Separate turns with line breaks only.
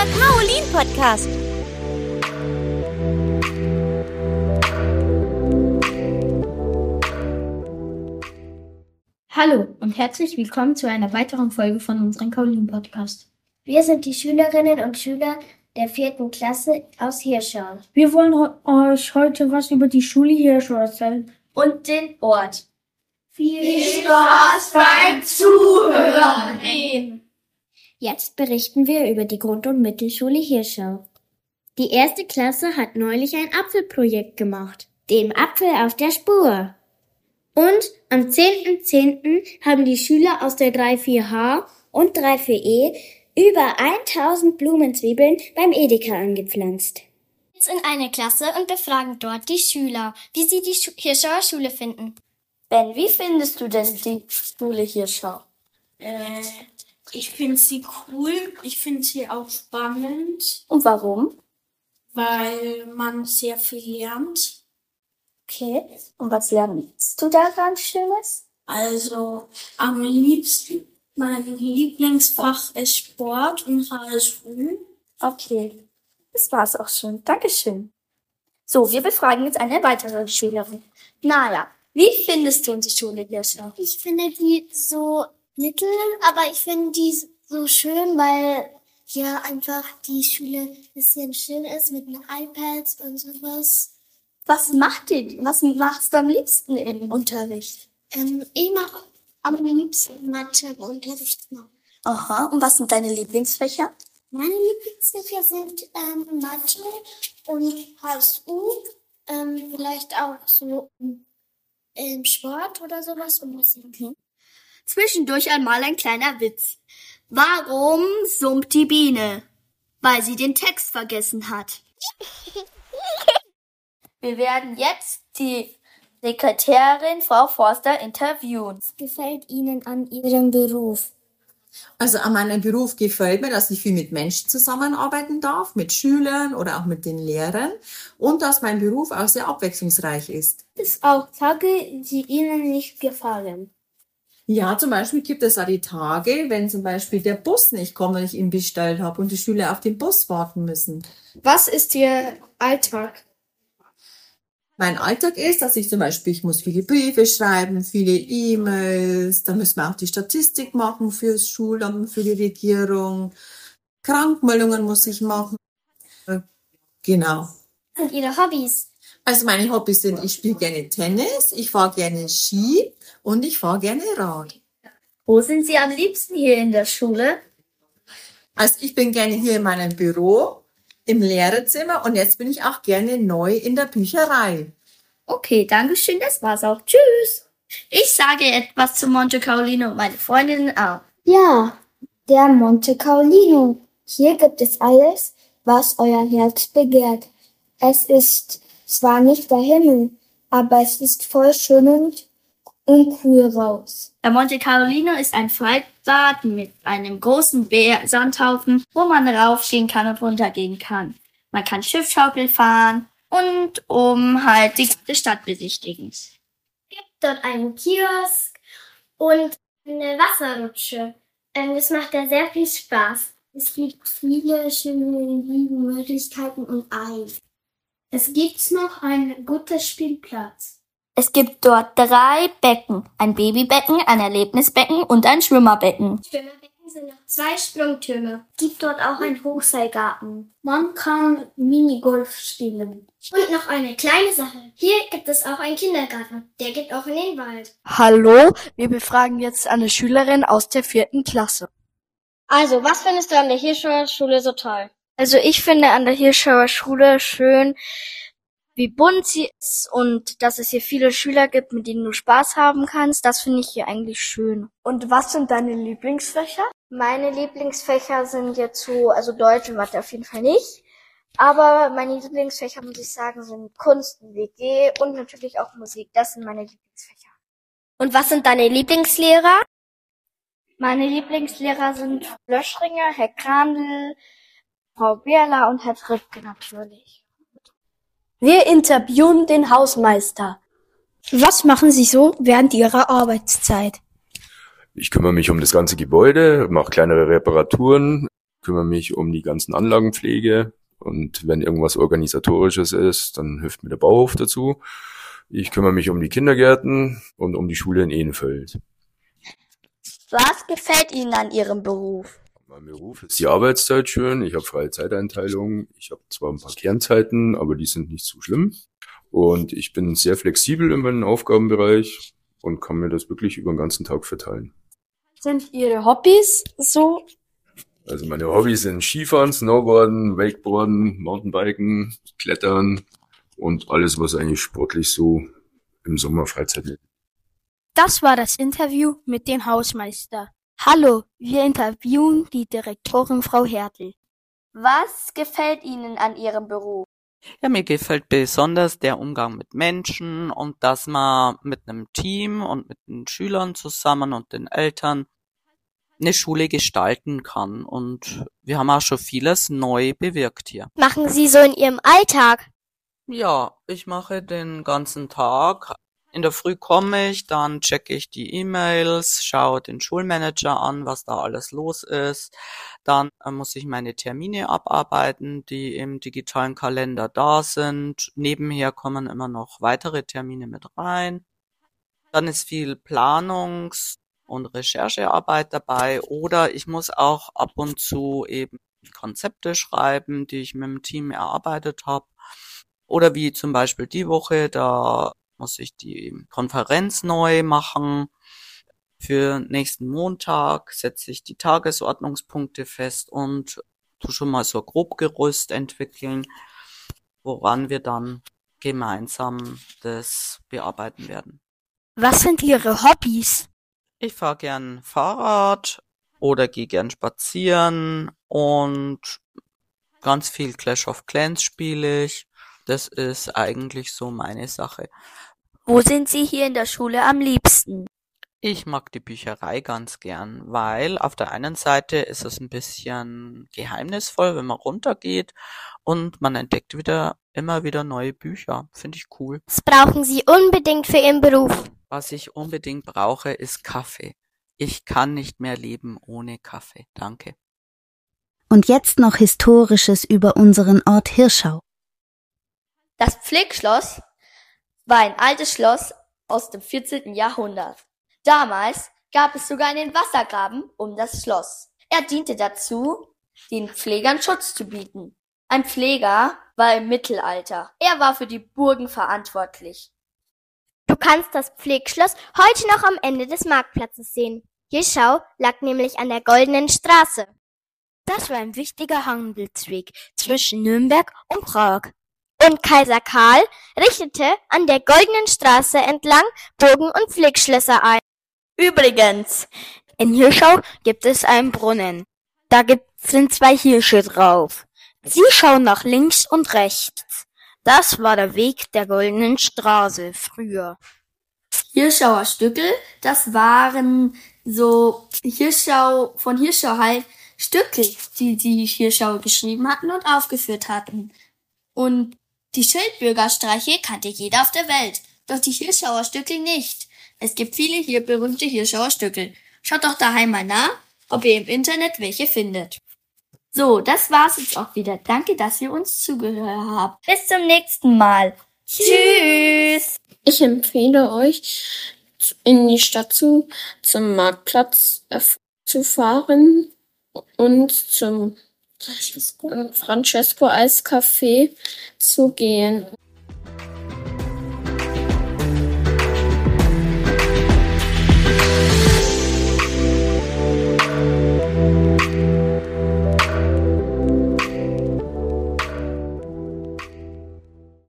unser Kaolin Podcast.
Hallo und herzlich willkommen zu einer weiteren Folge von unserem Kaolin Podcast.
Wir sind die Schülerinnen und Schüler der vierten Klasse aus Hirschau.
Wir wollen euch heute was über die Schule Hirschau erzählen.
Und den Ort.
Viel Spaß beim Zuhören!
Jetzt berichten wir über die Grund- und Mittelschule Hirschau. Die erste Klasse hat neulich ein Apfelprojekt gemacht. Dem Apfel auf der Spur. Und am 10.10. haben die Schüler aus der 34H und 34E über 1000 Blumenzwiebeln beim Edeka angepflanzt.
Jetzt in eine Klasse und befragen dort die Schüler, wie sie die Schu Hirschauer Schule finden.
Ben, wie findest du denn die Schule Hirschau?
Äh, ich finde sie cool. Ich finde sie auch spannend.
Und warum?
Weil man sehr viel lernt.
Okay. Und was lernst du da ganz Schönes?
Also am liebsten, mein Lieblingsfach ist Sport und HSU.
Okay. Das war's auch schon. Dankeschön. So, wir befragen jetzt eine weitere Schülerin. Naja, wie findest du die Schule Hirschau?
Ich finde die so mittel, aber ich finde die so schön, weil hier einfach die Schule ein bisschen schön ist mit den iPads und sowas.
Was macht ihr? Was machst du am liebsten im Unterricht?
Ähm, ich mache am liebsten Mathe im Unterricht.
Aha, und was sind deine Lieblingsfächer?
Meine Lieblingsfächer sind ähm, Mathe und HSU, ähm, vielleicht auch so ähm, Sport oder sowas und Musik.
Mhm. Zwischendurch einmal ein kleiner Witz. Warum summt die Biene? Weil sie den Text vergessen hat. Wir werden jetzt die Sekretärin Frau Forster interviewen.
Was gefällt Ihnen an Ihrem Beruf?
Also an meinem Beruf gefällt mir, dass ich viel mit Menschen zusammenarbeiten darf, mit Schülern oder auch mit den Lehrern und dass mein Beruf auch sehr abwechslungsreich ist.
Gibt es auch Tage, die Ihnen nicht gefallen?
Ja, zum Beispiel gibt es auch die Tage, wenn zum Beispiel der Bus nicht kommt, wenn ich ihn bestellt habe und die Schüler auf den Bus warten müssen.
Was ist Ihr Alltag?
Mein Alltag ist, dass ich zum Beispiel, ich muss viele Briefe schreiben, viele E-Mails, dann müssen wir auch die Statistik machen fürs Schulamt, für die Regierung. Krankmeldungen muss ich machen. Genau.
Und Ihre Hobbys?
Also meine Hobbys sind, ich spiele gerne Tennis, ich fahre gerne Ski und ich fahre gerne Rad.
Wo sind Sie am liebsten hier in der Schule?
Also ich bin gerne hier in meinem Büro, im Lehrerzimmer und jetzt bin ich auch gerne neu in der Bücherei.
Okay, danke schön, das war's auch. Tschüss. Ich sage etwas zu Monte Carolino und meine Freundinnen auch.
Ja, der Monte Carolino. Hier gibt es alles, was euer Herz begehrt. Es ist zwar nicht der Himmel, aber es ist voll schön und, und cool raus.
Der Monte Carolino ist ein Freibad mit einem großen Bär Sandhaufen, wo man raufgehen kann und runtergehen kann. Man kann Schiffschaukel fahren und um halt die ganze Stadt besichtigen.
Es gibt dort einen Kiosk und eine Wasserrutsche. Ähm, das macht ja sehr viel Spaß. Es gibt viele schöne Möglichkeiten und Eis. Es gibt noch einen guten Spielplatz.
Es gibt dort drei Becken. Ein Babybecken, ein Erlebnisbecken und ein Schwimmerbecken.
Schwimmerbecken sind noch zwei Sprungtürme. Es gibt dort auch einen Hochseilgarten.
Man kann Minigolf spielen.
Und noch eine kleine Sache. Hier gibt es auch einen Kindergarten. Der geht auch in den Wald.
Hallo, wir befragen jetzt eine Schülerin aus der vierten Klasse.
Also, was findest du an der Hirschauer Schule so toll?
Also ich finde an der Hirschauer Schule schön, wie bunt sie ist und dass es hier viele Schüler gibt, mit denen du Spaß haben kannst. Das finde ich hier eigentlich schön.
Und was sind deine Lieblingsfächer?
Meine Lieblingsfächer sind jetzt so, also Deutsch und Mathe auf jeden Fall nicht. Aber meine Lieblingsfächer, muss ich sagen, sind Kunst WG und natürlich auch Musik. Das sind meine Lieblingsfächer.
Und was sind deine Lieblingslehrer?
Meine Lieblingslehrer sind Löschringer, Herr Krandl, Frau Bierler und Herr Trippke natürlich.
Wir interviewen den Hausmeister. Was machen Sie so während Ihrer Arbeitszeit?
Ich kümmere mich um das ganze Gebäude, mache kleinere Reparaturen.
kümmere mich um die ganzen Anlagenpflege und wenn irgendwas organisatorisches ist, dann hilft mir der Bauhof dazu. Ich kümmere mich um die Kindergärten und um die Schule in Ehenfeld.
Was gefällt Ihnen an Ihrem Beruf?
Mein Beruf ist die Arbeitszeit schön. Ich habe freie Zeiteinteilung. Ich habe zwar ein paar Kernzeiten, aber die sind nicht so schlimm. Und ich bin sehr flexibel in meinem Aufgabenbereich und kann mir das wirklich über den ganzen Tag verteilen.
Sind Ihre Hobbys so?
Also meine Hobbys sind Skifahren, Snowboarden, Wakeboarden, Mountainbiken, Klettern und alles, was eigentlich sportlich so im Sommer Freizeit ist.
Das war das Interview mit dem Hausmeister. Hallo, wir interviewen die Direktorin Frau Hertel.
Was gefällt Ihnen an Ihrem Beruf?
Ja, mir gefällt besonders der Umgang mit Menschen und dass man mit einem Team und mit den Schülern zusammen und den Eltern eine Schule gestalten kann. Und wir haben auch schon vieles neu bewirkt hier.
Machen Sie so in Ihrem Alltag?
Ja, ich mache den ganzen Tag. In der Früh komme ich, dann checke ich die E-Mails, schaue den Schulmanager an, was da alles los ist. Dann äh, muss ich meine Termine abarbeiten, die im digitalen Kalender da sind. Nebenher kommen immer noch weitere Termine mit rein. Dann ist viel Planungs- und Recherchearbeit dabei oder ich muss auch ab und zu eben Konzepte schreiben, die ich mit dem Team erarbeitet habe. Oder wie zum Beispiel die Woche, da muss ich die Konferenz neu machen. Für nächsten Montag setze ich die Tagesordnungspunkte fest und tu schon mal so ein Grobgerüst entwickeln, woran wir dann gemeinsam das bearbeiten werden.
Was sind Ihre Hobbys?
Ich fahre gern Fahrrad oder gehe gern spazieren und ganz viel Clash of Clans spiele ich. Das ist eigentlich so meine Sache.
Wo sind Sie hier in der Schule am liebsten?
Ich mag die Bücherei ganz gern, weil auf der einen Seite ist es ein bisschen geheimnisvoll, wenn man runtergeht und man entdeckt wieder immer wieder neue Bücher. Finde ich cool.
Was brauchen Sie unbedingt für Ihren Beruf?
Was ich unbedingt brauche, ist Kaffee. Ich kann nicht mehr leben ohne Kaffee. Danke.
Und jetzt noch Historisches über unseren Ort Hirschau.
Das Pflegschloss war ein altes Schloss aus dem 14. Jahrhundert. Damals gab es sogar einen Wassergraben um das Schloss. Er diente dazu, den Pflegern Schutz zu bieten. Ein Pfleger war im Mittelalter. Er war für die Burgen verantwortlich.
Du kannst das Pflegschloss heute noch am Ende des Marktplatzes sehen. Hirschau lag nämlich an der Goldenen Straße.
Das war ein wichtiger Handelsweg zwischen Nürnberg und Prag.
Und Kaiser Karl richtete an der Goldenen Straße entlang Burgen und Pflegschlösser ein.
Übrigens,
in Hirschau gibt es einen Brunnen. Da gibt, sind zwei Hirsche drauf. Sie schauen nach links und rechts. Das war der Weg der Goldenen Straße früher.
Hirschauer Stückel, das waren so Hirschau, von Hirschau halt Stückel, die die Hirschau geschrieben hatten und aufgeführt hatten. Und die Schildbürgerstreiche kannte jeder auf der Welt, doch die Hirschauer Stückel nicht. Es gibt viele hier berühmte Hirschauer Stückel. Schaut doch daheim mal nach, ob ihr im Internet welche findet. So, das war's jetzt auch wieder. Danke, dass ihr uns zugehört habt. Bis zum nächsten Mal. Tschüss.
Ich empfehle euch, in die Stadt zu, zum Marktplatz äh, zu fahren und zum Francesco Eiscafé zu gehen.